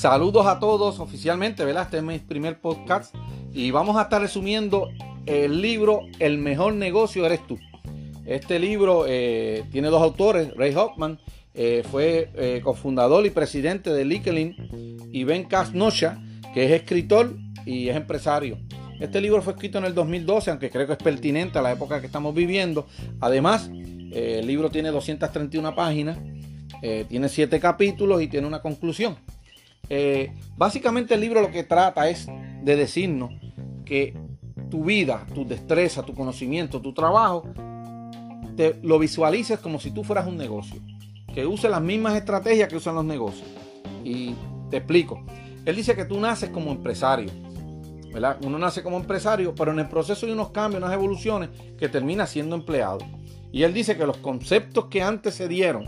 Saludos a todos oficialmente, ¿verdad? Este es mi primer podcast y vamos a estar resumiendo el libro El mejor negocio eres tú. Este libro eh, tiene dos autores, Ray Hoffman, eh, fue eh, cofundador y presidente de LinkedIn, y Ben Kasnosha, que es escritor y es empresario. Este libro fue escrito en el 2012, aunque creo que es pertinente a la época que estamos viviendo. Además, el libro tiene 231 páginas, tiene 7 capítulos y tiene una conclusión. Eh, básicamente el libro lo que trata es de decirnos que tu vida, tu destreza, tu conocimiento, tu trabajo, te lo visualices como si tú fueras un negocio. Que use las mismas estrategias que usan los negocios. Y te explico. Él dice que tú naces como empresario. ¿verdad? Uno nace como empresario, pero en el proceso hay unos cambios, unas evoluciones que termina siendo empleado. Y él dice que los conceptos que antes se dieron,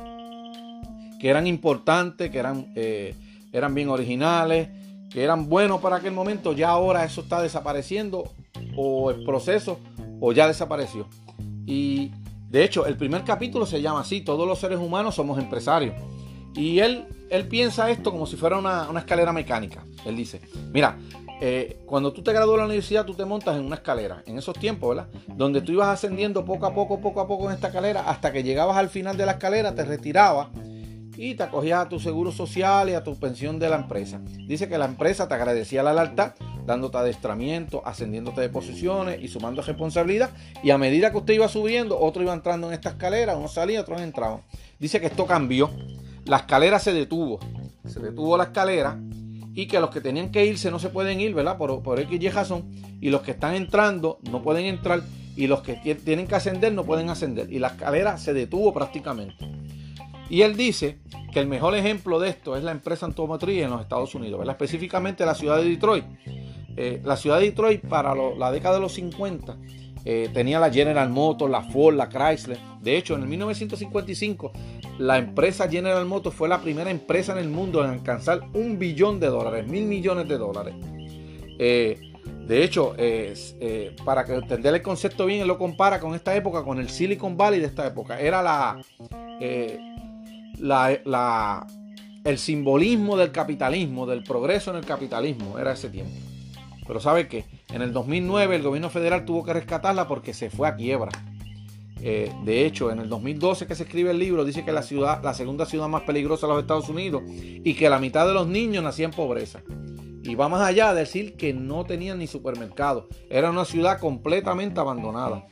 que eran importantes, que eran eh, eran bien originales, que eran buenos para aquel momento, ya ahora eso está desapareciendo o el proceso o ya desapareció. Y de hecho, el primer capítulo se llama así, todos los seres humanos somos empresarios. Y él, él piensa esto como si fuera una, escalera mecánica. Él dice, mira, eh, cuando tú te gradúas de la universidad, tú te montas en una escalera, en esos tiempos, ¿verdad? Donde tú ibas ascendiendo poco a poco, poco a poco en esta escalera, hasta que llegabas al final de la escalera, te retirabas y te acogías a tu seguro social y a tu pensión de la empresa. Dice que la empresa te agradecía la lealtad, dándote adestramiento, ascendiéndote de posiciones y sumando responsabilidad. Y a medida que usted iba subiendo, otro iba entrando en esta escalera, unos salían, otros entraban. Dice que esto cambió. La escalera se detuvo. Se detuvo la escalera y que los que tenían que irse no se pueden ir, ¿verdad? Por, por X y razón. Y los que están entrando no pueden entrar. Y los que tienen que ascender no pueden ascender. Y la escalera se detuvo prácticamente. Y él dice que el mejor ejemplo de esto es la empresa automotriz en los Estados Unidos, ¿verdad? específicamente la ciudad de Detroit. Eh, la ciudad de Detroit para la década de los 50 eh, tenía la General Motors, la Ford, la Chrysler. De hecho, en el 1955 la empresa General Motors fue la primera empresa en el mundo en alcanzar un billón de dólares, mil millones de dólares. Eh, de hecho, para que entender el concepto bien, lo compara con esta época, con el Silicon Valley de esta época. Era la, la, el simbolismo del capitalismo, del progreso en el capitalismo, era ese tiempo. Pero ¿sabe qué? En el 2009 el gobierno federal tuvo que rescatarla porque se fue a quiebra. Eh, de hecho, en el 2012 que se escribe el libro, dice que la ciudad, la segunda ciudad más peligrosa de los Estados Unidos, y que la mitad de los niños nacían en pobreza. Y va más allá de decir que no tenían ni supermercado. Era una ciudad completamente abandonada.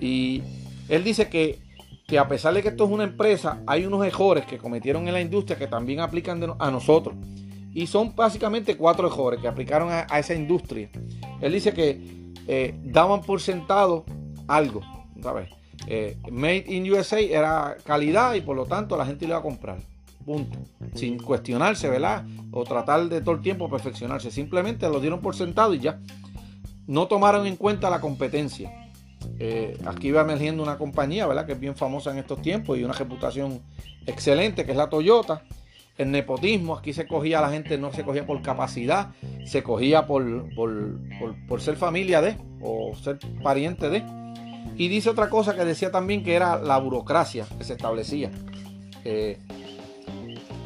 Y él dice que que a pesar de que esto es una empresa, hay unos errores que cometieron en la industria que también aplican a nosotros. Y son básicamente cuatro errores que aplicaron a, esa industria. Él dice que eh, daban por sentado algo, ¿sabes? Eh, made in USA era calidad y por lo tanto la gente lo iba a comprar. Punto. Sin cuestionarse, ¿verdad? O tratar de todo el tiempo perfeccionarse. Simplemente lo dieron por sentado y ya. No tomaron en cuenta la competencia. Eh, aquí va emergiendo una compañía, ¿verdad? Que es bien famosa en estos tiempos y una reputación excelente, que es la Toyota. El nepotismo, aquí se cogía la gente, no se cogía por capacidad, se cogía por, por, ser familia de o ser pariente de. Y dice otra cosa que decía también que era la burocracia que se establecía. Eh,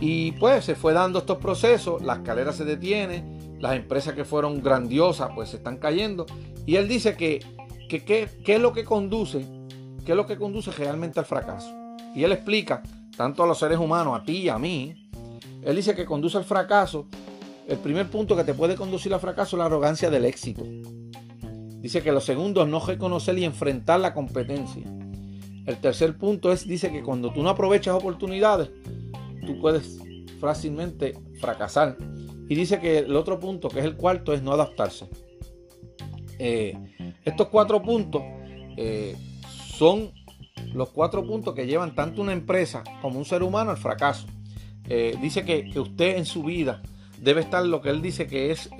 y pues se fue dando estos procesos, la escalera se detiene, las empresas que fueron grandiosas pues se están cayendo. Y él dice que qué es lo que conduce, qué es lo que conduce realmente al fracaso. Y él explica, tanto a los seres humanos, a ti y a mí, él dice que conduce al fracaso. El primer punto que te puede conducir al fracaso es la arrogancia del éxito. Dice que lo segundo es no reconocer y enfrentar la competencia. El tercer punto es, dice que cuando tú no aprovechas oportunidades, tú puedes fácilmente fracasar. Y dice que el otro punto, que es el cuarto, es no adaptarse. Eh, estos cuatro puntos eh, son los cuatro puntos que llevan tanto una empresa como un ser humano al fracaso. Eh, dice que, usted en su vida debe estar lo que él dice que es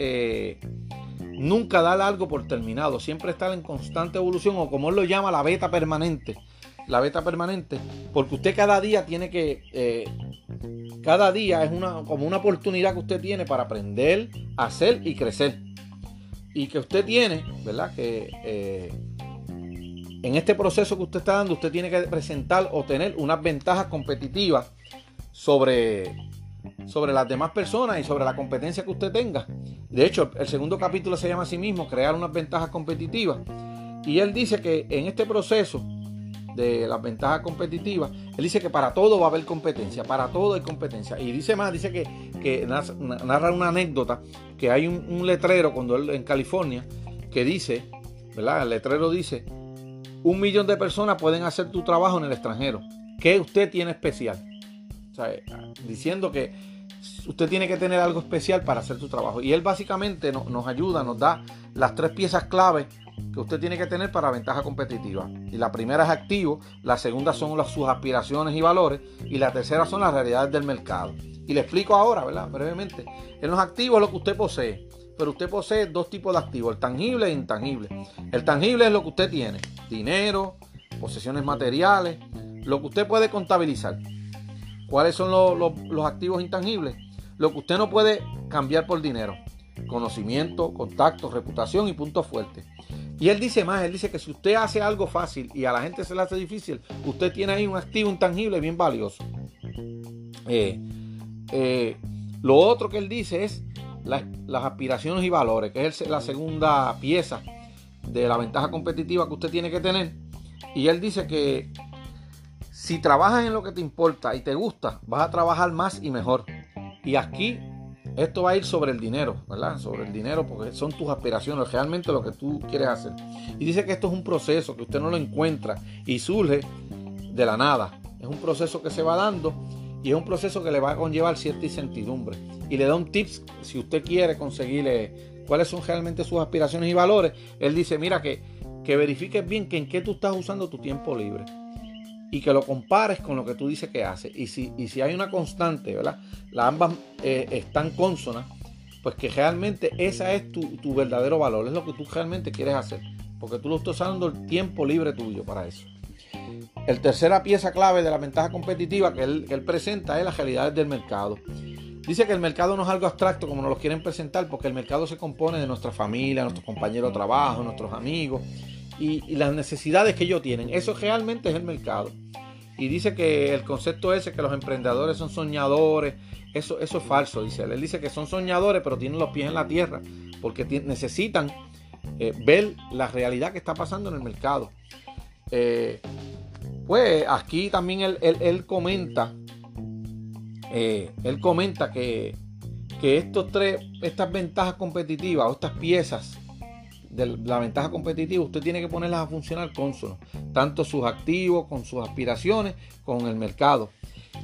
nunca dar algo por terminado, siempre estar en constante evolución o como él lo llama la beta permanente. La beta permanente, porque usted cada día tiene que, cada día es una, como una oportunidad que usted tiene para aprender, hacer y crecer y que usted tiene, ¿verdad? Que, eh, en este proceso que usted está dando, usted tiene que presentar o tener unas ventajas competitivas sobre, sobre las demás personas y sobre la competencia que usted tenga. De hecho, el segundo capítulo se llama a sí mismo crear unas ventajas competitivas. Y él dice que en este proceso de las ventajas competitivas, él dice que para todo va a haber competencia, para todo hay competencia. Y dice más, dice que, narra una anécdota, que hay un, letrero cuando él en California que dice, ¿verdad? El letrero dice, un millón de personas pueden hacer tu trabajo en el extranjero. ¿Qué usted tiene especial? diciendo que usted tiene que tener algo especial para hacer su trabajo. Y él básicamente nos ayuda, nos da las tres piezas clave que usted tiene que tener para ventaja competitiva. Y la primera es activo, la segunda son sus aspiraciones y valores y la tercera son las realidades del mercado. Y le explico ahora, ¿verdad? Brevemente. En los activos lo que usted posee. Pero usted posee dos tipos de activos, el tangible e intangible. El tangible es lo que usted tiene, dinero, posesiones materiales, lo que usted puede contabilizar. ¿Cuáles son los, activos intangibles? Lo que usted no puede cambiar por dinero. Conocimiento, contacto, reputación y puntos fuertes. Y él dice más, él dice que si usted hace algo fácil y a la gente se le hace difícil, usted tiene ahí un activo intangible bien valioso. Eh, eh, lo otro que él dice es las aspiraciones y valores, que es la segunda pieza de la ventaja competitiva que usted tiene que tener. Y él dice que si trabajas en lo que te importa y te gusta, vas a trabajar más y mejor. Y aquí esto va a ir sobre el dinero, ¿verdad? Sobre el dinero porque son tus aspiraciones, realmente lo que tú quieres hacer. Y dice que esto es un proceso, que usted no lo encuentra y surge de la nada. Es un proceso que se va dando y es un proceso que le va a conllevar cierta incertidumbre. Y le da un tips si usted quiere conseguirle cuáles son realmente sus aspiraciones y valores. Él dice, mira que, que verifiques bien que en qué tú estás usando tu tiempo libre y que lo compares con lo que tú dices que hace. Y si, si hay una constante, ¿verdad? Las ambas eh, están consonas, pues que realmente esa es tu, verdadero valor, es lo que tú realmente quieres hacer, porque tú lo estás usando el tiempo libre tuyo para eso. El tercera pieza clave de la ventaja competitiva que él, que él presenta es las realidades del mercado. Dice que el mercado no es algo abstracto como nos lo quieren presentar, porque el mercado se compone de nuestra familia, nuestros compañeros de trabajo, nuestros amigos, y, las necesidades que ellos tienen. Eso realmente es el mercado. Y dice que el concepto ese, que los emprendedores son soñadores, eso, eso es falso, dice él. Él dice que son soñadores, pero tienen los pies en la tierra, porque necesitan eh, ver la realidad que está pasando en el mercado. Eh, pues aquí también él, comenta, eh, él comenta que, que estos tres, estas ventajas competitivas o estas piezas de la ventaja competitiva, usted tiene que ponerlas a funcionar consono, tanto sus activos, con sus aspiraciones, con el mercado.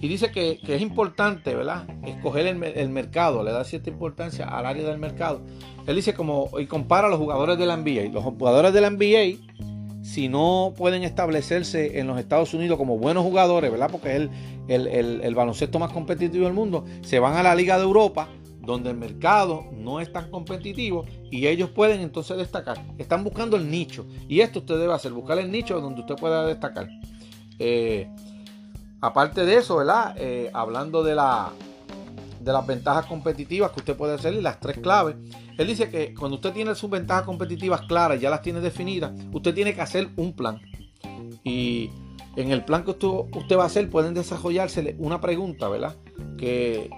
Y dice que, es importante, ¿verdad? Escoger el, mercado, le da cierta importancia al área del mercado. Él dice como, y compara a los jugadores de la NBA. Los jugadores de la NBA, si no pueden establecerse en los Estados Unidos como buenos jugadores, ¿verdad? Porque es el, el baloncesto más competitivo del mundo, se van a la Liga de Europa donde el mercado no es tan competitivo y ellos pueden entonces destacar. Están buscando el nicho y esto usted debe hacer, buscar el nicho donde usted pueda destacar. Eh, aparte de eso, ¿verdad? Eh, hablando de, la, de las ventajas competitivas que usted puede hacer y las tres claves, él dice que cuando usted tiene sus ventajas competitivas claras, ya las tiene definidas, usted tiene que hacer un plan. Y en el plan que usted, usted va a hacer pueden desarrollarse una pregunta, ¿verdad? Que,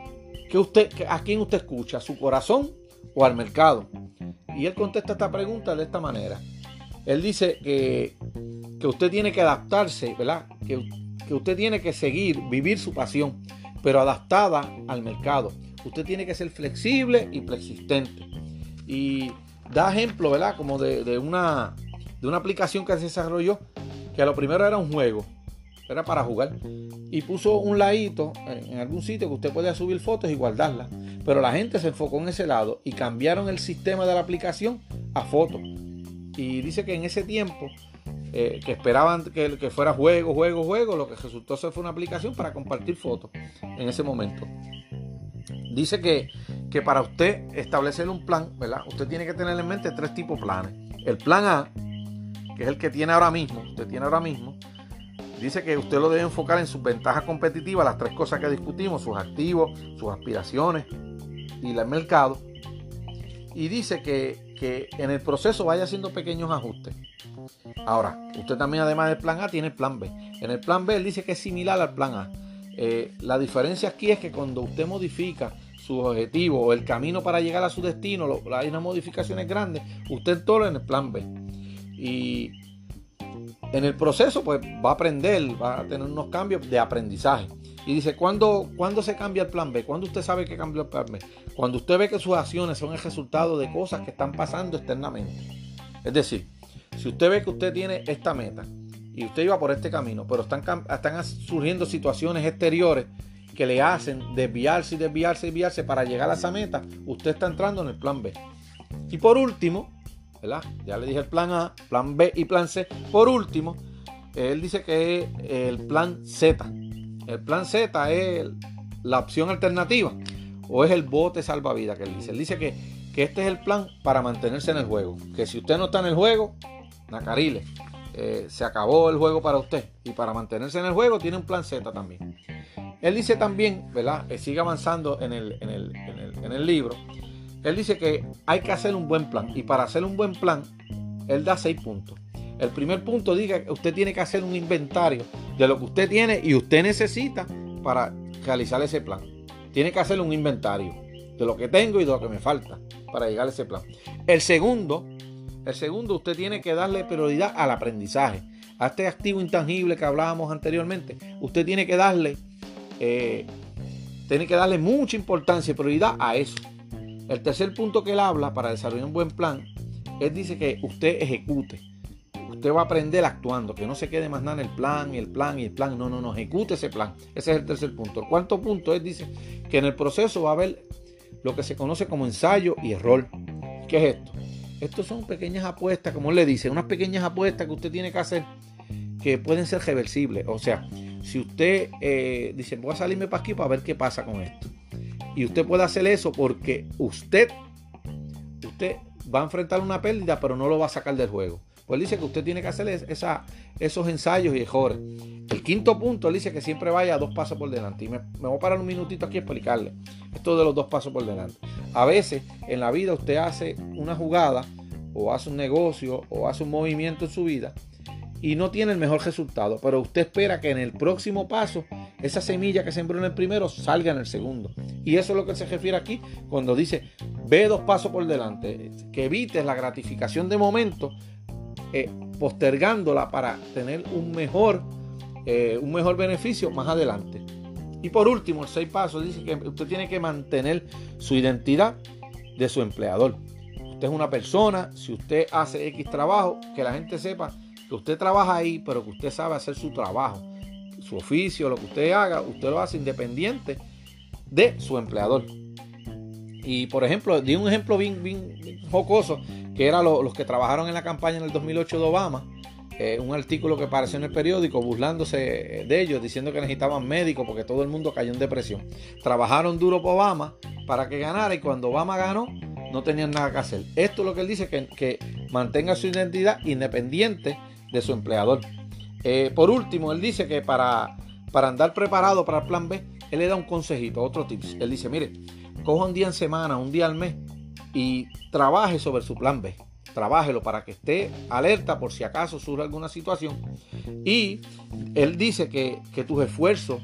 que usted, ¿A quién usted escucha? ¿A su corazón o al mercado? Y él contesta esta pregunta de esta manera. Él dice que, que usted tiene que adaptarse, ¿verdad? Que, que usted tiene que seguir, vivir su pasión, pero adaptada al mercado. Usted tiene que ser flexible y persistente. Y da ejemplo, ¿verdad? Como de, de, una, de una aplicación que se desarrolló, que a lo primero era un juego era para jugar. Y puso un ladito en algún sitio que usted podía subir fotos y guardarlas. Pero la gente se enfocó en ese lado y cambiaron el sistema de la aplicación a fotos. Y dice que en ese tiempo, eh, que esperaban que, que, fuera juego, juego, juego, lo que resultó ser fue una aplicación para compartir fotos en ese momento. Dice que, que para usted establecer un plan, ¿verdad? Usted tiene que tener en mente tres tipos de planes. El plan A, que es el que tiene ahora mismo, usted tiene ahora mismo, Dice que usted lo debe enfocar en sus ventajas competitivas, las tres cosas que discutimos, sus activos, sus aspiraciones y el mercado. Y dice que, en el proceso vaya haciendo pequeños ajustes. Ahora, usted también además del plan A tiene el plan B. En el plan B él dice que es similar al plan A. Eh, la diferencia aquí es que cuando usted modifica su objetivo o el camino para llegar a su destino, hay unas modificaciones grandes, usted todo en el plan B. Y en el proceso, pues va a aprender, va a tener unos cambios de aprendizaje. Y dice, ¿cuándo, ¿cuándo se cambia el plan B? ¿Cuándo usted sabe que cambió el plan B? Cuando usted ve que sus acciones son el resultado de cosas que están pasando externamente. Es decir, si usted ve que usted tiene esta meta y usted iba por este camino, pero están, están surgiendo situaciones exteriores que le hacen desviarse y desviarse y desviarse para llegar a esa meta, usted está entrando en el plan B. Y por último, ¿verdad? Ya le dije el plan A, plan B y plan C. Por último, él dice que es el plan Z. El plan Z es la opción alternativa o es el bote salvavidas que él dice. Él dice que, que este es el plan para mantenerse en el juego. Que si usted no está en el juego, Nacarile, eh, se acabó el juego para usted. Y para mantenerse en el juego tiene un plan Z también. Él dice también, ¿verdad? Eh, sigue avanzando en el, en, el, en, el, en el libro. Él dice que hay que hacer un buen plan. Y para hacer un buen plan, él da seis puntos. El primer punto diga que usted tiene que hacer un inventario de lo que usted tiene y usted necesita para realizar ese plan. Tiene que hacer un inventario de lo que tengo y de lo que me falta para llegar a ese plan. El segundo el segundo, usted tiene que darle prioridad al aprendizaje. A este activo intangible que hablábamos anteriormente, usted tiene que darle, eh, tiene que darle mucha importancia y prioridad a eso. El tercer punto que él habla para desarrollar un buen plan, él dice que usted ejecute. Usted va a aprender actuando, que no se quede más nada en el plan y el plan y el plan. No, no, no, ejecute ese plan. Ese es el tercer punto. El cuarto punto, él dice que en el proceso va a haber lo que se conoce como ensayo y error. ¿Qué es esto? Estos son pequeñas apuestas, como él le dice, unas pequeñas apuestas que usted tiene que hacer que pueden ser reversibles. O sea, si usted eh, dice, voy a salirme para aquí para ver qué pasa con esto. Y usted puede hacer eso porque usted, usted va a enfrentar una pérdida, pero no lo va a sacar del juego. Pues dice que usted tiene que hacer esos ensayos y errores. El quinto punto, él dice que siempre vaya dos pasos por delante. Y me, me, voy a parar un minutito aquí a explicarle esto de los dos pasos por delante. A veces en la vida usted hace una jugada o hace un negocio o hace un movimiento en su vida y no tiene el mejor resultado, pero usted espera que en el próximo paso esa semilla que sembró en el primero salga en el segundo. Y eso es lo que se refiere aquí cuando dice ve dos pasos por delante, que evites la gratificación de momento eh, postergándola para tener un mejor, eh, un mejor beneficio más adelante. Y por último, el seis pasos dice que usted tiene que mantener su identidad de su empleador. Usted es una persona, si usted hace X trabajo, que la gente sepa que usted trabaja ahí, pero que usted sabe hacer su trabajo, su oficio, lo que usted haga, usted lo hace independiente de su empleador. Y por ejemplo, di un ejemplo bien, bien, jocoso, que era los que trabajaron en la campaña en el 2008 de Obama. Eh, un artículo que apareció en el periódico burlándose de ellos, diciendo que necesitaban médicos porque todo el mundo cayó en depresión. Trabajaron duro por Obama para que ganara y cuando Obama ganó no tenían nada que hacer. Esto es lo que él dice, que, que mantenga su identidad independiente de su empleador. Eh, por último, él dice que para, para andar preparado para el plan B, él le da un consejito, otro tips. Él dice, mire, coja un día en semana, un día al mes y trabaje sobre su plan B. Trabájelo para que esté alerta por si acaso surge alguna situación. Y él dice que, tus esfuerzos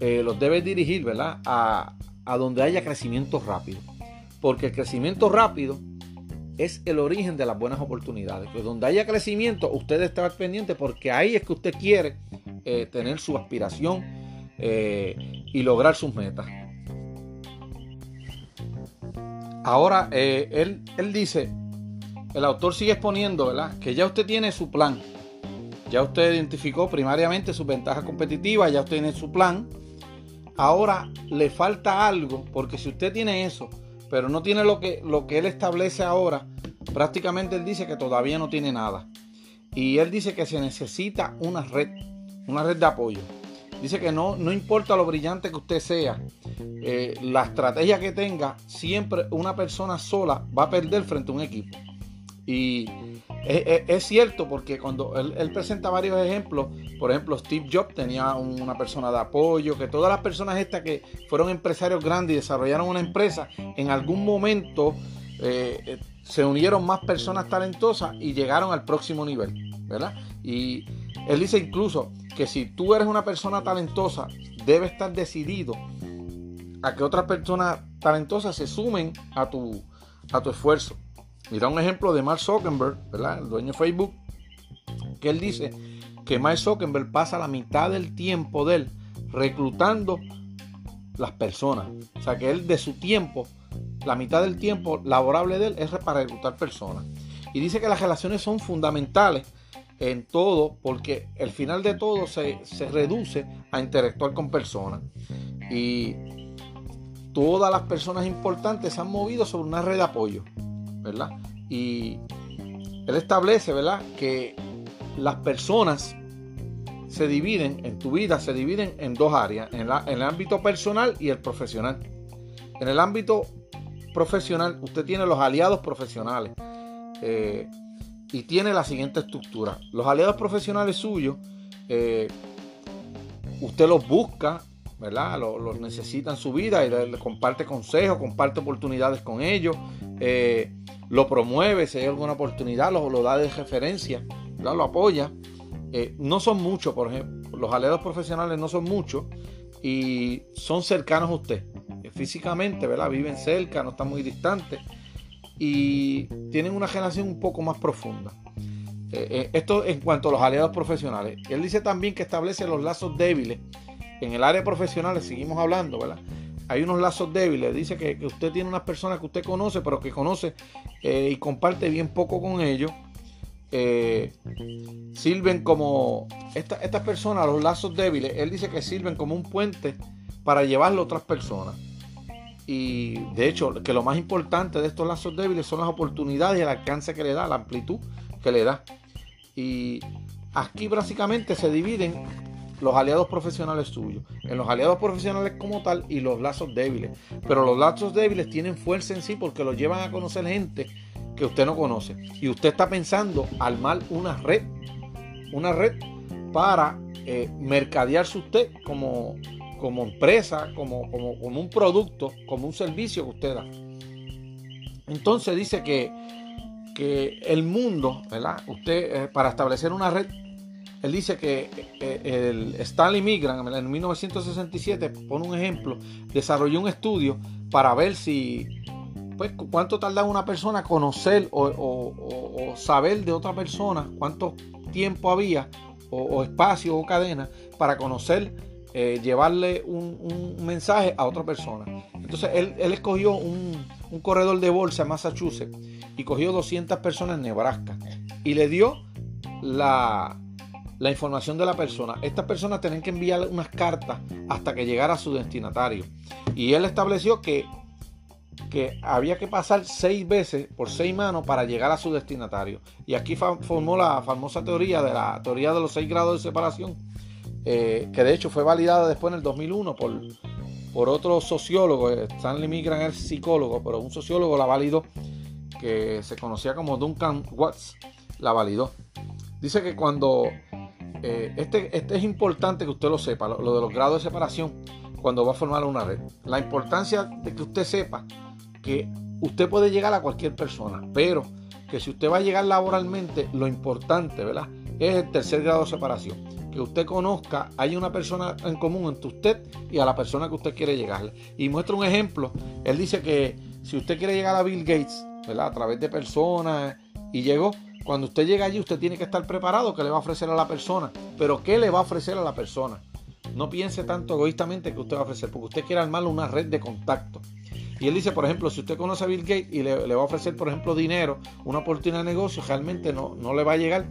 eh, los debes dirigir, ¿verdad? A, a donde haya crecimiento rápido. Porque el crecimiento rápido es el origen de las buenas oportunidades. Pues donde haya crecimiento, usted estar pendiente porque ahí es que usted quiere eh, tener su aspiración eh, y lograr sus metas. Ahora, eh, él, él dice, el autor sigue exponiendo, ¿verdad? Que ya usted tiene su plan. Ya usted identificó primariamente sus ventajas competitivas, ya usted tiene su plan. Ahora le falta algo, porque si usted tiene eso, pero no tiene lo que, lo que él establece ahora, prácticamente él dice que todavía no tiene nada. Y él dice que se necesita una red, una red de apoyo. Dice que no, no importa lo brillante que usted sea, eh, la estrategia que tenga, siempre una persona sola va a perder frente a un equipo. Y es, cierto porque cuando él, presenta varios ejemplos, por ejemplo, Steve Jobs tenía una persona de apoyo, que todas las personas estas que fueron empresarios grandes y desarrollaron una empresa, en algún momento eh, se unieron más personas talentosas y llegaron al próximo nivel, ¿verdad? Y él dice incluso que si tú eres una persona talentosa, debes estar decidido a que otras personas talentosas se sumen a tu, a tu esfuerzo. Mira un ejemplo de Mark Zuckerberg. El dueño de Facebook, que él dice que Mark Zuckerberg pasa la mitad del tiempo de él reclutando las personas. O sea que él de su tiempo, la mitad del tiempo laborable de él es para reclutar personas. Y dice que las relaciones son fundamentales en todo porque el final de todo se, se reduce a interactuar con personas. Y todas las personas importantes se han movido sobre una red de apoyo, ¿verdad? Y él establece, ¿verdad? Que las personas se dividen, en tu vida se dividen en dos áreas, en, el ámbito personal y el profesional. En el ámbito profesional, usted tiene los aliados profesionales eh, y tiene la siguiente estructura. Los aliados profesionales suyos, eh, usted los busca, ¿verdad? Los, necesita en su vida y le, comparte consejos, comparte oportunidades con ellos, eh, lo promueve, si hay alguna oportunidad, lo, lo da de referencia, lo apoya. Eh, no son muchos, por ejemplo, los aliados profesionales no son muchos y son cercanos a usted. Eh, físicamente, ¿verdad? Viven cerca, no están muy distantes y tienen una relación un poco más profunda. Eh, esto en cuanto a los aliados profesionales. Él dice también que establece los lazos débiles. En el área profesional, seguimos hablando, ¿verdad? Hay unos lazos débiles. Dice que, usted tiene unas personas que usted conoce, pero que conoce y comparte bien poco con ellos eh, sirven como estas personas, los lazos débiles, él dice que sirven como un puente para llevarlo a otras personas. Y de hecho, que lo más importante de estos lazos débiles son las oportunidades y el alcance que le da, la amplitud que le da. Y aquí básicamente se dividen los aliados profesionales suyos, en los aliados profesionales como tal y los lazos débiles. Pero los lazos débiles tienen fuerza en sí porque los llevan a conocer gente que usted no conoce. Y usted está pensando armar una red, una red para eh, mercadearse usted como, como empresa, como, como, un producto, como un servicio que usted da. Entonces dice que, que el mundo, ¿verdad? Usted, eh, para establecer una red, él dice que eh, el Stanley Migran en 1967, pone un ejemplo, desarrolló un estudio para ver si pues, cuánto tarda una persona conocer o, saber de otra persona, cuánto tiempo había o, espacio o cadena para conocer, eh, llevarle un, mensaje a otra persona. Entonces él, escogió un, corredor de bolsa en Massachusetts y cogió 200 personas en Nebraska y le dio la, la información de la persona. Estas personas tenían que enviar unas cartas hasta que llegara a su destinatario. Y él estableció que que había que pasar seis veces por seis manos para llegar a su destinatario. Y aquí formó la famosa teoría de la teoría de los seis grados de separación, eh, que de hecho fue validada después en el 2001 por, por otro sociólogo, eh, Stanley Migran es psicólogo, pero un sociólogo la validó, que se conocía como Duncan Watts, la validó. Dice que cuando, eh, este, este es importante que usted lo sepa, lo de los grados de separación, cuando va a formar una red. La importancia de que usted sepa que usted puede llegar a cualquier persona, pero que si usted va a llegar laboralmente, lo importante, ¿verdad? Es el tercer grado de separación. Que usted conozca, hay una persona en común entre usted y a la persona que usted quiere llegarle. Y muestra un ejemplo. Él dice que si usted quiere llegar a Bill Gates, ¿verdad? A través de personas y llegó, cuando usted llega allí, usted tiene que estar preparado que le va a ofrecer a la persona. Pero ¿qué le va a ofrecer a la persona? No piense tanto egoístamente que usted va a ofrecer, porque usted quiere armarle una red de contacto. Y él dice, por ejemplo, si usted conoce a Bill Gates y le, va a ofrecer, por ejemplo, dinero, una oportunidad de negocio, realmente no, no le va a llegar.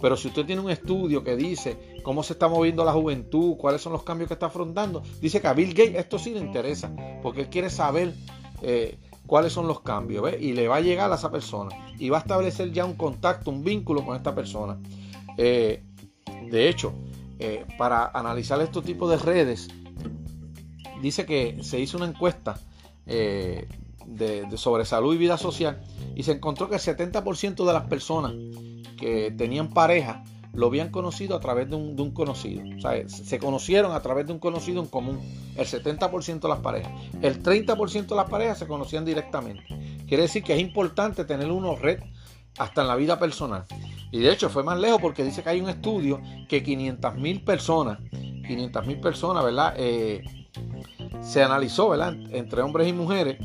Pero si usted tiene un estudio que dice cómo se está moviendo la juventud, cuáles son los cambios que está afrontando, dice que a Bill Gates esto sí le interesa, porque él quiere saber eh, cuáles son los cambios, y le va a llegar a esa persona, y va a establecer ya un contacto, un vínculo con esta persona. Eh, de hecho, eh, para analizar estos tipos de redes, dice que se hizo una encuesta eh, de, sobre salud y vida social y se encontró que el 70% de las personas que tenían pareja lo habían conocido a través de un, conocido. O sea, se conocieron a través de un conocido en común. El 70% de las parejas. El 30% de las parejas se conocían directamente. Quiere decir que es importante tener uno red hasta en la vida personal. Y de hecho fue más lejos porque dice que hay un estudio que 500 mil personas, 500 mil personas, ¿verdad? Eh, se analizó, ¿verdad? Entre hombres y mujeres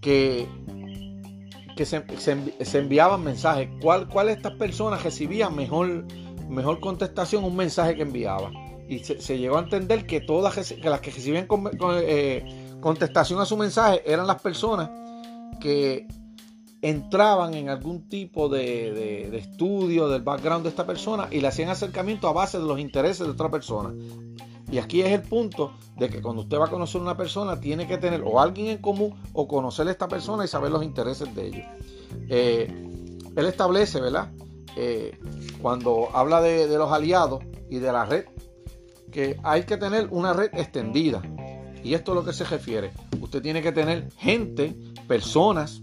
que, que se, enviaban mensajes. ¿Cuál, ¿Cuál de estas personas recibía mejor, mejor contestación un mensaje que enviaba? Y se, llegó a entender que todas que las que recibían eh, contestación a su mensaje eran las personas que entraban en algún tipo de, estudio del background de esta persona y le hacían acercamiento a base de los intereses de otra persona. Y aquí es el punto de que cuando usted va a conocer una persona, tiene que tener o alguien en común o conocer a esta persona y saber los intereses de ellos. Eh, él establece, ¿verdad? Eh, cuando habla de, de los aliados y de la red, que hay que tener una red extendida. Y esto es lo que se refiere. Usted tiene que tener gente, personas,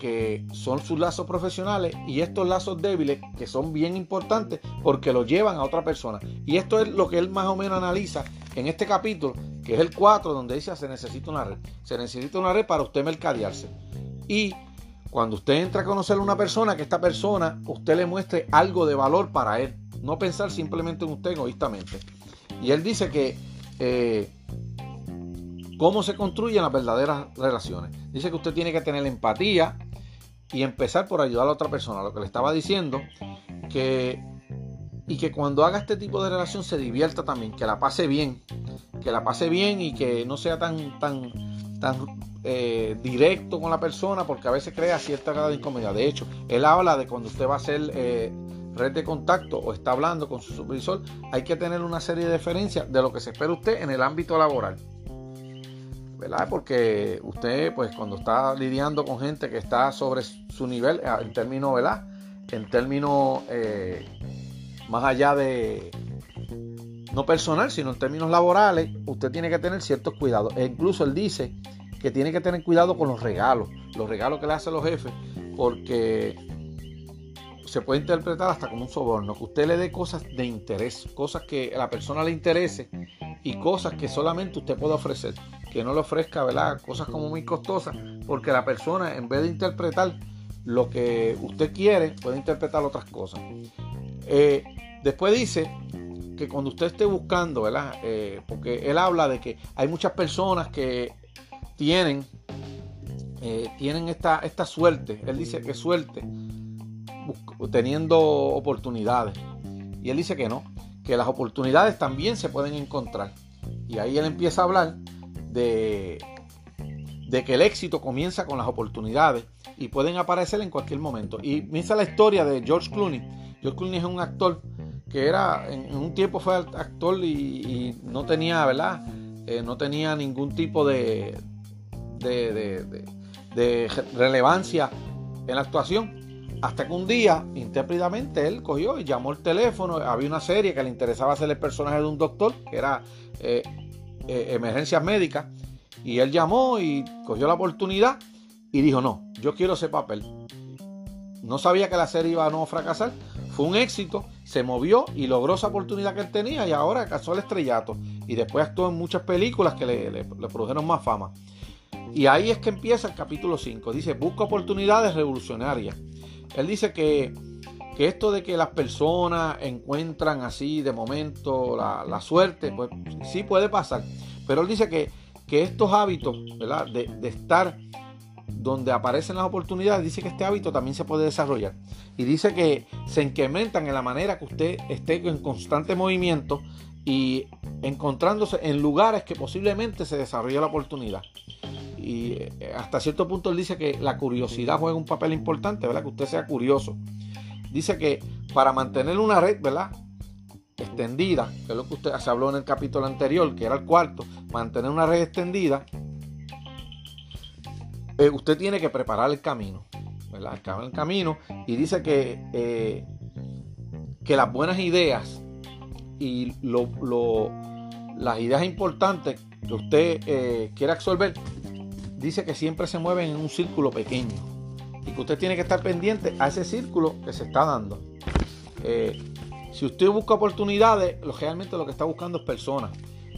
que son sus lazos profesionales y estos lazos débiles que son bien importantes porque los llevan a otra persona. Y esto es lo que él más o menos analiza en este capítulo, que es el 4, donde dice se necesita una red. Se necesita una red para usted mercadearse. Y cuando usted entra a conocer a una persona, que esta persona usted le muestre algo de valor para él. No pensar simplemente en usted egoístamente. Y él dice que eh, cómo se construyen las verdaderas relaciones. Dice que usted tiene que tener empatía, y empezar por ayudar a otra persona. Lo que le estaba diciendo, que y que cuando haga este tipo de relación se divierta también, que la pase bien, que la pase bien y que no sea tan, tan, tan eh, directo con la persona, porque a veces crea cierta grado de incomodidad. De hecho, él habla de cuando usted va a hacer eh, red de contacto o está hablando con su supervisor, hay que tener una serie de diferencias de lo que se espera usted en el ámbito laboral. ¿Verdad? Porque usted, pues, cuando está lidiando con gente que está sobre su nivel, eh, en términos, ¿verdad? En términos eh, más allá de no personal, sino en términos laborales, usted tiene que tener ciertos cuidados. E incluso él dice que tiene que tener cuidado con los regalos, los regalos que le hacen los jefes, porque se puede interpretar hasta como un soborno, que usted le dé cosas de interés, cosas que a la persona le interese y cosas que solamente usted puede ofrecer que no le ofrezca ¿verdad? cosas como muy costosas, porque la persona en vez de interpretar lo que usted quiere, puede interpretar otras cosas. Eh, después dice que cuando usted esté buscando, ¿verdad? Eh, porque él habla de que hay muchas personas que tienen, eh, tienen esta, esta suerte, él dice que suerte, teniendo oportunidades. Y él dice que no, que las oportunidades también se pueden encontrar. Y ahí él empieza a hablar de, que el éxito comienza con las oportunidades y pueden aparecer en cualquier momento. Y piensa la historia de George Clooney. George Clooney es un actor que era, en un tiempo fue actor y, no tenía, ¿verdad? Eh, no tenía ningún tipo de, relevancia en la actuación. Hasta que un día, intépidamente, él cogió y llamó el teléfono. Había una serie que le interesaba hacer el personaje de un doctor, que era eh, eh, emergencias médicas y él llamó y cogió la oportunidad y dijo, no, yo quiero ese papel. No sabía que la serie iba a no fracasar. Fue un éxito, se movió y logró esa oportunidad que él tenía y ahora casó el estrellato. Y después actuó en muchas películas que le, produjeron más fama. Y ahí es que empieza el capítulo 5. Dice, busca oportunidades revolucionarias. Él dice que, que, esto de que las personas encuentran así de momento la, suerte, pues sí puede pasar. Pero él dice que, estos hábitos, ¿verdad? De, estar donde aparecen las oportunidades, dice que este hábito también se puede desarrollar. Y dice que se incrementan en la manera que usted esté en constante movimiento y encontrándose en lugares que posiblemente se desarrolle la oportunidad. Y eh, hasta cierto punto él dice que la curiosidad juega un papel importante, ¿verdad? Que usted sea curioso. Dice que para mantener una red, ¿verdad? extendida, que es lo que usted se habló en el capítulo anterior, que era el cuarto, mantener una red extendida, eh, usted tiene que preparar el camino, ¿verdad? El camino y dice que, eh, que las buenas ideas y las ideas importantes que usted eh, quiere absorber, dice que siempre se mueven en un círculo pequeño y que usted tiene que estar pendiente a ese círculo que se está dando. Si usted busca oportunidades, realmente lo que está buscando es personas.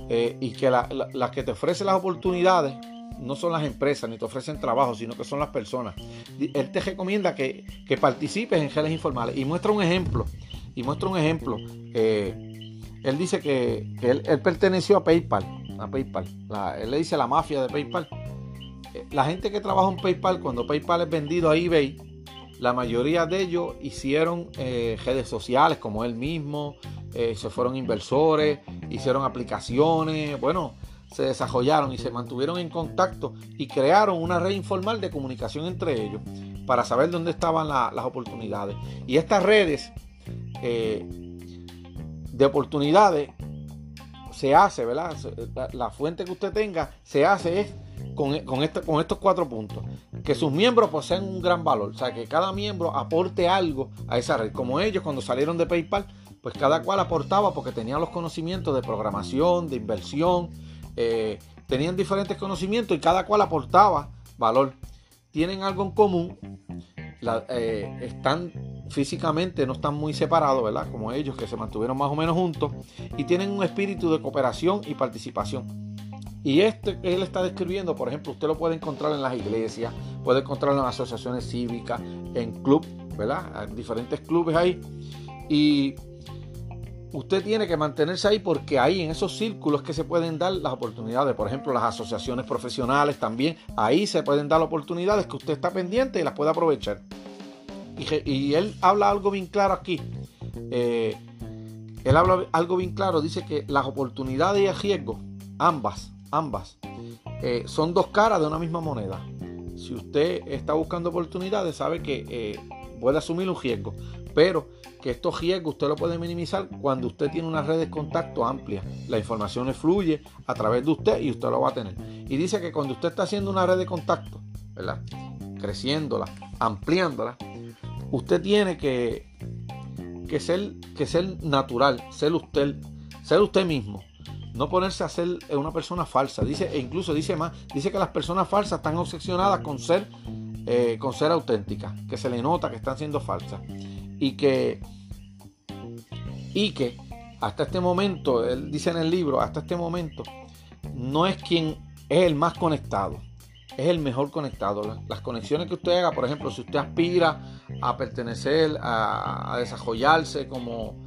Eh, y que las que te ofrecen las oportunidades no son las empresas ni te ofrecen trabajo, sino que son las personas. Él te recomienda que, participes en redes informales y muestra un ejemplo. Y muestra un ejemplo. Eh, él dice que, él, perteneció a PayPal. A PayPal. él le dice la mafia de PayPal. Eh, la gente que trabaja en PayPal, cuando PayPal es vendido a eBay, la mayoría de ellos hicieron eh, redes sociales como él mismo, se fueron inversores, hicieron aplicaciones, bueno, se desarrollaron y se mantuvieron en contacto y crearon una red informal de comunicación entre ellos para saber dónde estaban las oportunidades. Y estas redes eh, de oportunidades se hace, ¿verdad? La, fuente que usted tenga se hace es este, con estos cuatro puntos. Que sus miembros poseen un gran valor, o sea, que cada miembro aporte algo a esa red. Como ellos cuando salieron de PayPal, pues cada cual aportaba porque tenía los conocimientos de programación, de inversión, eh, tenían diferentes conocimientos y cada cual aportaba valor. Tienen algo en común, eh, están físicamente, no están muy separados, ¿verdad? Como ellos que se mantuvieron más o menos juntos y tienen un espíritu de cooperación y participación. Y este él está describiendo, por ejemplo, usted lo puede encontrar en las iglesias, puede encontrarlo en asociaciones cívicas, en club, ¿verdad? Hay diferentes clubes ahí. Y usted tiene que mantenerse ahí porque ahí en esos círculos que se pueden dar las oportunidades. Por ejemplo, las asociaciones profesionales también. Ahí se pueden dar oportunidades que usted está pendiente y las puede aprovechar. Y, él habla algo bien claro aquí. Eh, él habla algo bien claro. Dice que las oportunidades y el riesgo, ambas, ambas, eh, son dos caras de una misma moneda. Si usted está buscando oportunidades, sabe que eh, puede asumir un riesgo. Pero que estos riesgos usted lo puede minimizar cuando usted tiene una red de contacto amplia. La información fluye a través de usted y usted lo va a tener. Y dice que cuando usted está haciendo una red de contacto, ¿verdad? Creciéndola, ampliándola, usted tiene que, que, ser, que ser natural, ser usted, ser usted mismo. No ponerse a ser una persona falsa. Dice, e incluso dice más, dice que las personas falsas están obsesionadas con ser, eh, con ser auténticas, que se le nota que están siendo falsas y que, y que hasta este momento, él dice en el libro, hasta este momento, no es quien es el más conectado, es el mejor conectado. Las conexiones que usted haga, por ejemplo, si usted aspira a pertenecer, a, desarrollarse como,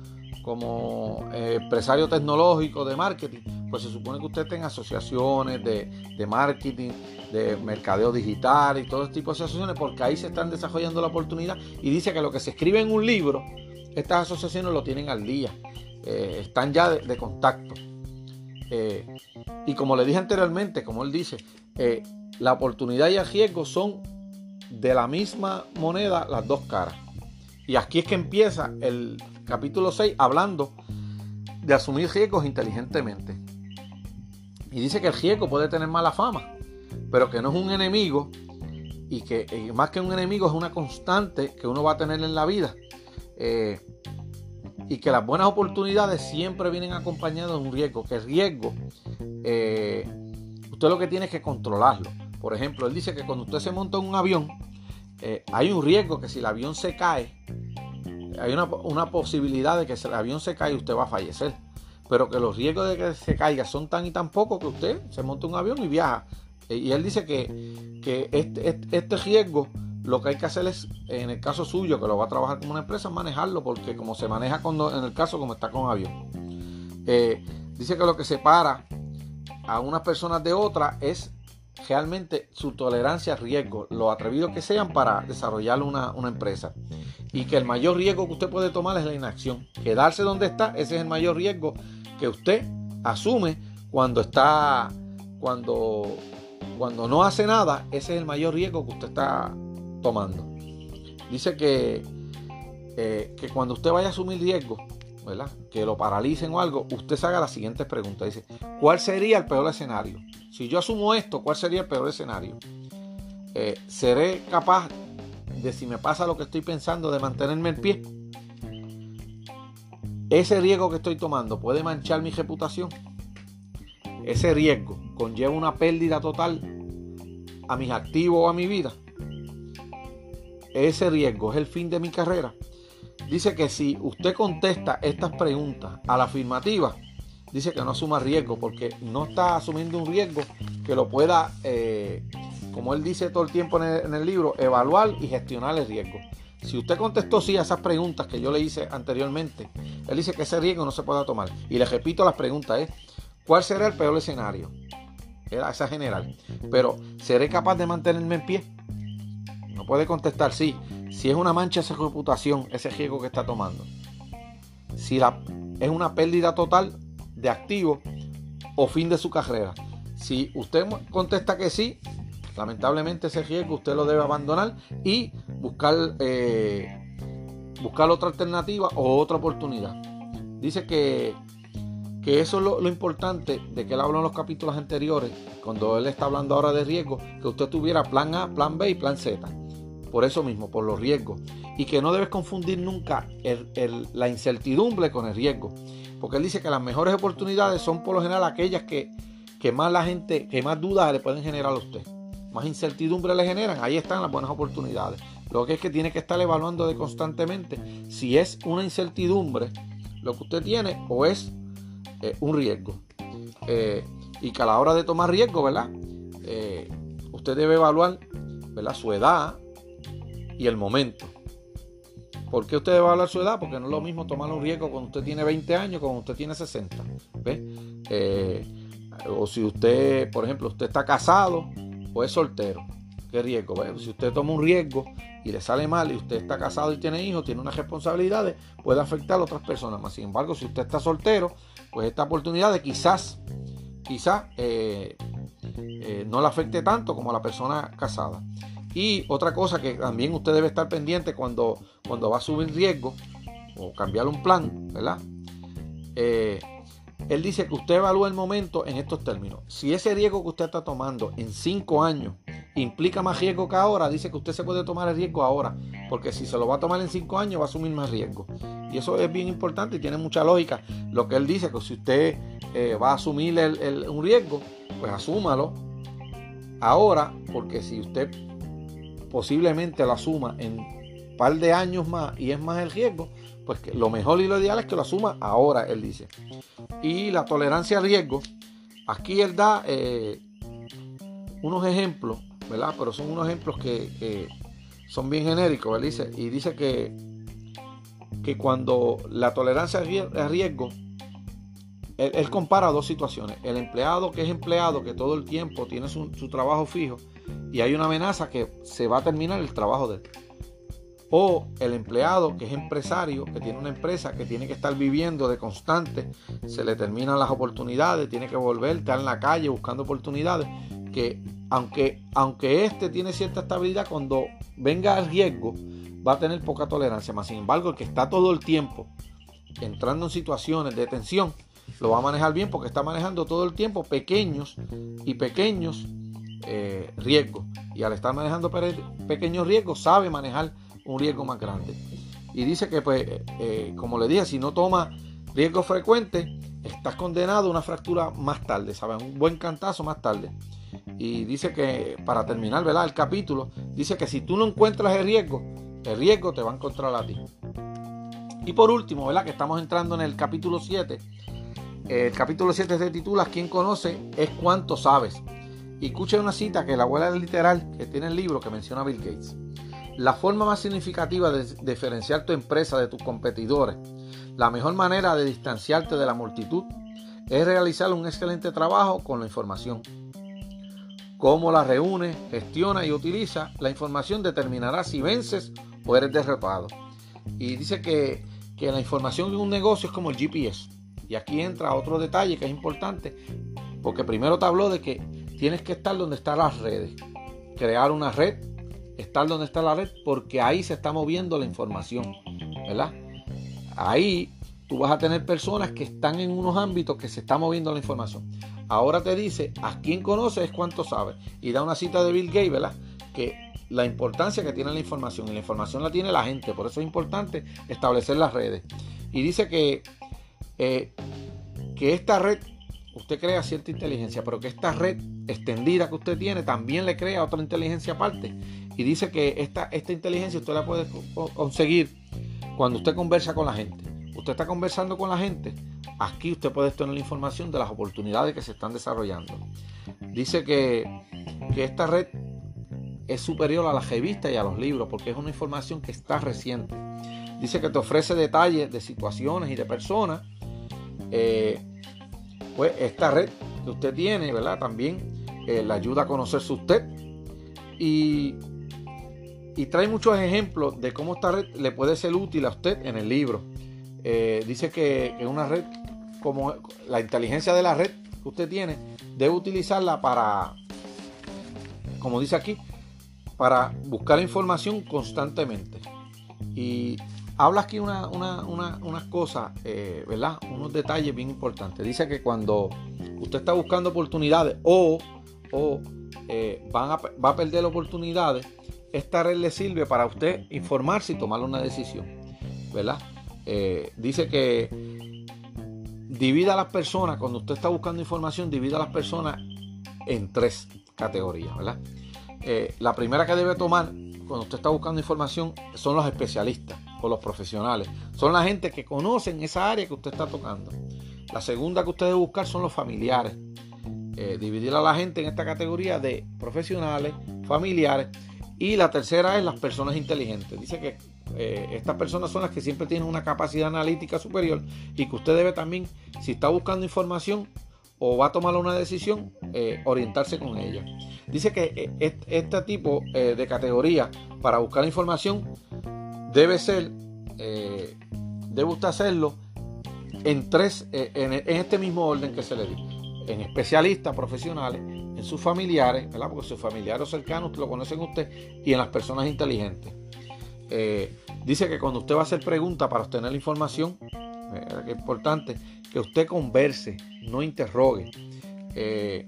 como eh, empresario tecnológico de marketing, pues se supone que usted tenga asociaciones de, marketing, de mercadeo digital y todo este tipo de asociaciones, porque ahí se están desarrollando la oportunidad. Y dice que lo que se escribe en un libro, estas asociaciones lo tienen al día, eh, están ya de, contacto. Eh, y como le dije anteriormente, como él dice, la oportunidad y el riesgo son de la misma moneda las dos caras. Y aquí es que empieza el capítulo 6 hablando de asumir riesgos inteligentemente. Y dice que el riesgo puede tener mala fama, pero que no es un enemigo y que más que un enemigo es una constante que uno va a tener en la vida. Eh, y que las buenas oportunidades siempre vienen acompañadas de un riesgo, que el riesgo eh, usted lo que tiene es que controlarlo. Por ejemplo, él dice que cuando usted se monta en un avión, eh, hay un riesgo que si el avión se cae, hay una, una, posibilidad de que el avión se cae usted va a fallecer. Pero que los riesgos de que se caiga son tan y tan pocos que usted se monta un avión y viaja y él dice que, este, este, este, riesgo lo que hay que hacer es, en el caso suyo, que lo va a trabajar como una empresa, manejarlo, porque como se maneja en el caso como está con avión. Eh, dice que lo que separa a unas personas de otras es realmente su tolerancia a riesgo, lo atrevidos que sean para desarrollar una, una, empresa. Y que el mayor riesgo que usted puede tomar es la inacción. Quedarse donde está, ese es el mayor riesgo que usted asume cuando está, cuando cuando no hace nada, ese es el mayor riesgo que usted está tomando. Dice que, eh, que cuando usted vaya a asumir riesgo, ¿verdad? Que lo paralicen o algo, usted se haga las siguientes preguntas. Dice, ¿cuál sería el peor escenario? Si yo asumo esto, ¿cuál sería el peor escenario? Eh, ¿Seré capaz de, si me pasa lo que estoy pensando, de mantenerme en pie? Ese riesgo que estoy tomando puede manchar mi reputación ese riesgo conlleva una pérdida total a mis activos o a mi vida, ese riesgo es el fin de mi carrera. Dice que si usted contesta estas preguntas a la afirmativa, dice que no asuma riesgo porque no está asumiendo un riesgo que lo pueda, eh, como él dice todo el tiempo en el, libro, evaluar y gestionar el riesgo. Si usted contestó sí a esas preguntas que yo le hice anteriormente, él dice que ese riesgo no se puede tomar. Y le repito las preguntas, ¿eh? ¿cuál será el peor escenario? Era esa general. Pero, ¿seré capaz de mantenerme en pie? No puede contestar sí. Si es una mancha esa reputación, ese riesgo que está tomando. Si es una pérdida total de activo o fin de su carrera. Si usted contesta que sí, lamentablemente ese riesgo usted lo debe abandonar y buscar, eh, buscar otra alternativa o otra oportunidad. Dice que, que eso es lo, importante de que él habló en los capítulos anteriores, cuando él está hablando ahora de riesgo, que usted tuviera plan A, plan B y plan Z. Por eso mismo, por los riesgos. Y que no debes confundir nunca la incertidumbre con el riesgo. Porque él dice que las mejores oportunidades son por lo general aquellas que, más la gente, que más dudas le pueden generar a usted. Más incertidumbre le generan, ahí están las buenas oportunidades. Lo que es que tiene que estar evaluando de constantemente si es una incertidumbre lo que usted tiene o es eh, un riesgo. Eh, y que a la hora de tomar riesgo, ¿verdad? Eh, usted debe evaluar ¿verdad? su edad y el momento. ¿Por qué usted debe hablar su edad? Porque no es lo mismo tomar un riesgo cuando usted tiene 20 años cuando usted tiene 60. Eh, o si usted, por ejemplo, usted está casado o es soltero. ¿Qué riesgo? Si usted toma un riesgo y le sale mal y usted está casado y tiene hijos, tiene unas responsabilidades, puede afectar a otras personas más. Sin embargo, si usted está soltero, pues esta oportunidad de quizás, quizás eh, eh, no le afecte tanto como a la persona casada. Y otra cosa que también usted debe estar pendiente cuando, cuando va a subir riesgo o cambiar un plan, ¿verdad? Eh, él dice que usted evalúa el momento en estos términos. Si ese riesgo que usted está tomando en cinco años implica más riesgo que ahora, dice que usted se puede tomar el riesgo ahora, porque si se lo va a tomar en cinco años va a asumir más riesgo. Y eso es bien importante y tiene mucha lógica. Lo que él dice, que si usted eh, va a asumir un riesgo, pues asúmalo ahora, porque si usted posiblemente la suma en un par de años más y es más el riesgo, pues que lo mejor y lo ideal es que lo asuma ahora, él dice. Y la tolerancia al riesgo, aquí él da eh, unos ejemplos, ¿verdad? Pero son unos ejemplos que, son bien genéricos, él dice, y dice que, que cuando la tolerancia al riesgo, él, compara dos situaciones. El empleado que es empleado, que todo el tiempo tiene su trabajo fijo, y hay una amenaza que se va a terminar el trabajo de él. O el empleado que es empresario, que tiene una empresa que tiene que estar viviendo de constante, se le terminan las oportunidades, tiene que volver, está en la calle buscando oportunidades, que aunque, aunque este tiene cierta estabilidad, cuando venga el riesgo va a tener poca tolerancia. Más sin embargo, el que está todo el tiempo entrando en situaciones de tensión, lo va a manejar bien porque está manejando todo el tiempo pequeños y pequeños eh, riesgo. Y al estar manejando pequeños riesgos, sabe manejar un riesgo más grande. Y dice que, pues, eh, como le dije, si no toma riesgo frecuente, estás condenado a una fractura más tarde, ¿sabes? Un buen cantazo más tarde. Y dice que, para terminar, ¿verdad? El capítulo, dice que si tú no encuentras el riesgo, el riesgo te va a encontrar a ti. Y por último, ¿verdad? Que estamos entrando en el capítulo 7. El capítulo 7 se titula ¿Quién conoce es cuánto sabes? Y escucha una cita que la abuela literal que tiene el libro que menciona Bill Gates. La forma más significativa de diferenciar tu empresa de tus competidores, la mejor manera de distanciarte de la multitud, es realizar un excelente trabajo con la información. Cómo la reúne, gestiona y utiliza la información determinará si vences o eres derrotado. Y dice que, que la información en un negocio es como el GPS. Y aquí entra otro detalle que es importante, porque primero te habló de que tienes que estar donde están las redes. Crear una red, estar donde está la red, porque ahí se está moviendo la información, ¿verdad? Ahí tú vas a tener personas que están en unos ámbitos que se está moviendo la información. Ahora te dice, a quién conoces cuánto sabes. Y da una cita de Bill Gates, ¿verdad? Que la importancia que tiene la información. Y la información la tiene la gente. Por eso es importante establecer las redes. Y dice que, eh, que esta red usted crea cierta inteligencia, pero que esta red extendida que usted tiene también le crea otra inteligencia aparte. Y dice que esta, esta inteligencia usted la puede conseguir cuando usted conversa con la gente. Usted está conversando con la gente, aquí usted puede tener la información de las oportunidades que se están desarrollando. Dice que, que esta red es superior a las revistas y a los libros porque es una información que está reciente. Dice que te ofrece detalles de situaciones y de personas. Eh, pues esta red que usted tiene, ¿verdad? También eh, le ayuda a conocerse usted. Y, y, trae muchos ejemplos de cómo esta red le puede ser útil a usted en el libro. Eh, dice que, que una red como la inteligencia de la red que usted tiene, debe utilizarla para, como dice aquí, para buscar información constantemente. Y habla aquí una, unas cosas, eh, ¿verdad? Unos detalles bien importantes. Dice que cuando usted está buscando oportunidades o, o eh, van a, va a perder oportunidades, esta red le sirve para usted informarse y tomar una decisión, ¿verdad? Eh, dice que divida a las personas, cuando usted está buscando información, divida a las personas en tres categorías, ¿verdad? Eh, la primera que debe tomar cuando usted está buscando información son los especialistas o los profesionales. Son la gente que conocen esa área que usted está tocando. La segunda que usted debe buscar son los familiares. Eh, dividir a la gente en esta categoría de profesionales, familiares. Y la tercera es las personas inteligentes. Dice que eh, estas personas son las que siempre tienen una capacidad analítica superior y que usted debe también, si está buscando información, o va a tomar una decisión, eh, orientarse con ella. Dice que este tipo de categoría para buscar información debe ser, debe usted hacerlo en tres, en, este mismo orden que se le dice. En especialistas profesionales, en sus familiares, ¿verdad? porque sus familiares cercanos lo conocen usted, y en las personas inteligentes. dice que cuando usted va a hacer preguntas para obtener la información, es importante que usted converse, no interrogue. Eh,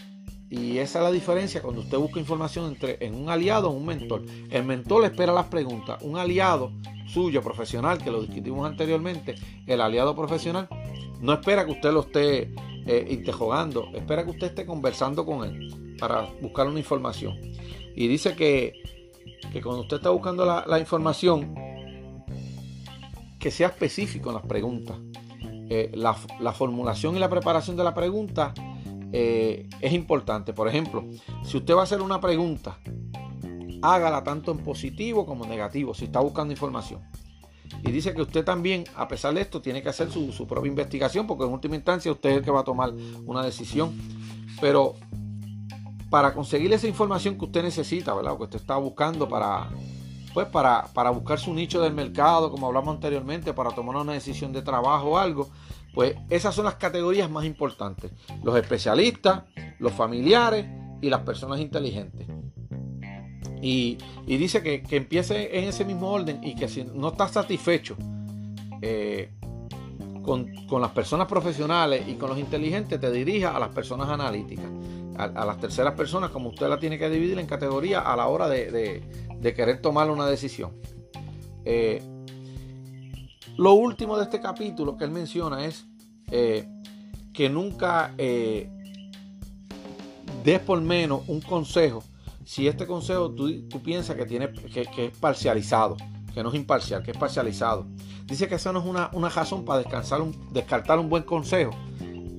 y esa es la diferencia cuando usted busca información entre en un aliado o un mentor. El mentor le espera las preguntas. Un aliado suyo, profesional, que lo discutimos anteriormente, el aliado profesional, no espera que usted lo esté eh, interrogando, espera que usted esté conversando con él para buscar una información. Y dice que, que cuando usted está buscando la, información, que sea específico en las preguntas. Eh, la, formulación y la preparación de la pregunta eh, es importante. Por ejemplo, si usted va a hacer una pregunta, hágala tanto en positivo como en negativo, si está buscando información. Y dice que usted también, a pesar de esto, tiene que hacer su, propia investigación, porque en última instancia usted es el que va a tomar una decisión. Pero para conseguir esa información que usted necesita, ¿verdad? que usted está buscando para, pues para, para buscar su nicho del mercado, como hablamos anteriormente, para tomar una decisión de trabajo o algo, pues esas son las categorías más importantes. Los especialistas, los familiares y las personas inteligentes. Y, dice que, empiece en ese mismo orden y que si no está satisfecho eh, con, las personas profesionales y con los inteligentes, te dirija a las personas analíticas, a, las terceras personas, como usted la tiene que dividir en categorías a la hora de de querer tomar una decisión. Eh, lo último de este capítulo que él menciona es eh, que nunca des por menos un consejo si este consejo tú, piensas que, tiene, que, es parcializado, que no es imparcial, que es parcializado. Dice que eso no es una, una razón para descartar un buen consejo,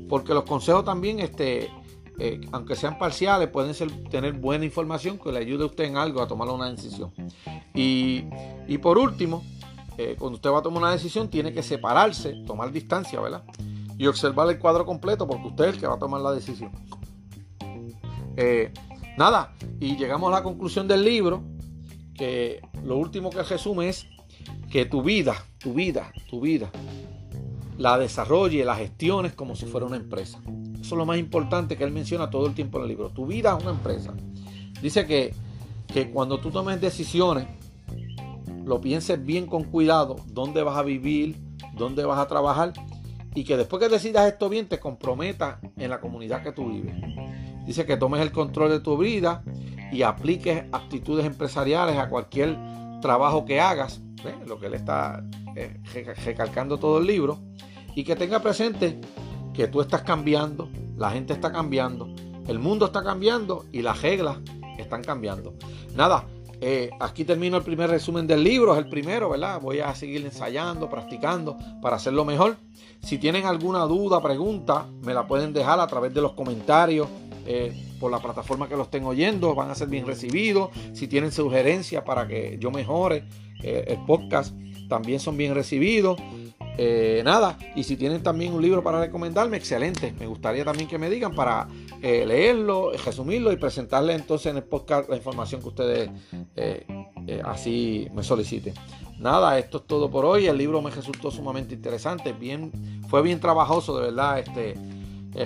porque los consejos también este, eh, aunque sean parciales, pueden ser, tener buena información que le ayude a usted en algo a tomar una decisión. Y, por último, eh, cuando usted va a tomar una decisión, tiene que separarse, tomar distancia, ¿verdad? Y observar el cuadro completo porque usted es el que va a tomar la decisión. Eh, nada, y llegamos a la conclusión del libro, que lo último que resume es que tu vida, tu vida, tu vida, la desarrolle, la gestiones como si fuera una empresa. Eso es lo más importante que él menciona todo el tiempo en el libro. Tu vida es una empresa. Dice que, que cuando tú tomes decisiones, lo pienses bien con cuidado, dónde vas a vivir, dónde vas a trabajar y que después que decidas esto bien te comprometas en la comunidad que tú vives. Dice que tomes el control de tu vida y apliques actitudes empresariales a cualquier trabajo que hagas, lo que él está eh, recalcando todo el libro, y que tenga presente que tú estás cambiando, la gente está cambiando, el mundo está cambiando y las reglas están cambiando. Nada, eh, aquí termino el primer resumen del libro, es el primero, ¿verdad? Voy a seguir ensayando, practicando para hacerlo mejor. Si tienen alguna duda, pregunta, me la pueden dejar a través de los comentarios eh, por la plataforma que lo estén oyendo, van a ser bien recibidos. Si tienen sugerencias para que yo mejore eh, el podcast, también son bien recibidos. Eh, nada, y si tienen también un libro para recomendarme, excelente. Me gustaría también que me digan para eh, leerlo, resumirlo y presentarle entonces en el podcast la información que ustedes eh, así me soliciten. Nada, esto es todo por hoy. El libro me resultó sumamente interesante. Bien, fue bien trabajoso, de verdad, este,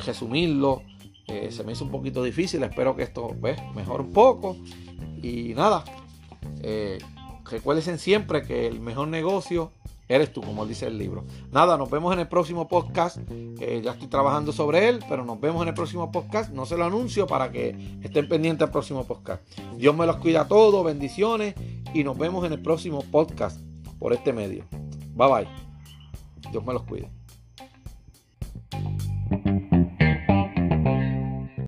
resumirlo. se me hizo un poquito difícil. Espero que esto pues, mejore un poco. Y nada, recuerden siempre que el mejor negocio eres tú, como dice el libro. Nada, nos vemos en el próximo podcast. ya estoy trabajando sobre él, pero nos vemos en el próximo podcast. No se lo anuncio para que estén pendientes del próximo podcast. Dios me los cuida a todos, bendiciones y nos vemos en el próximo podcast por este medio. Bye bye. Dios me los cuide.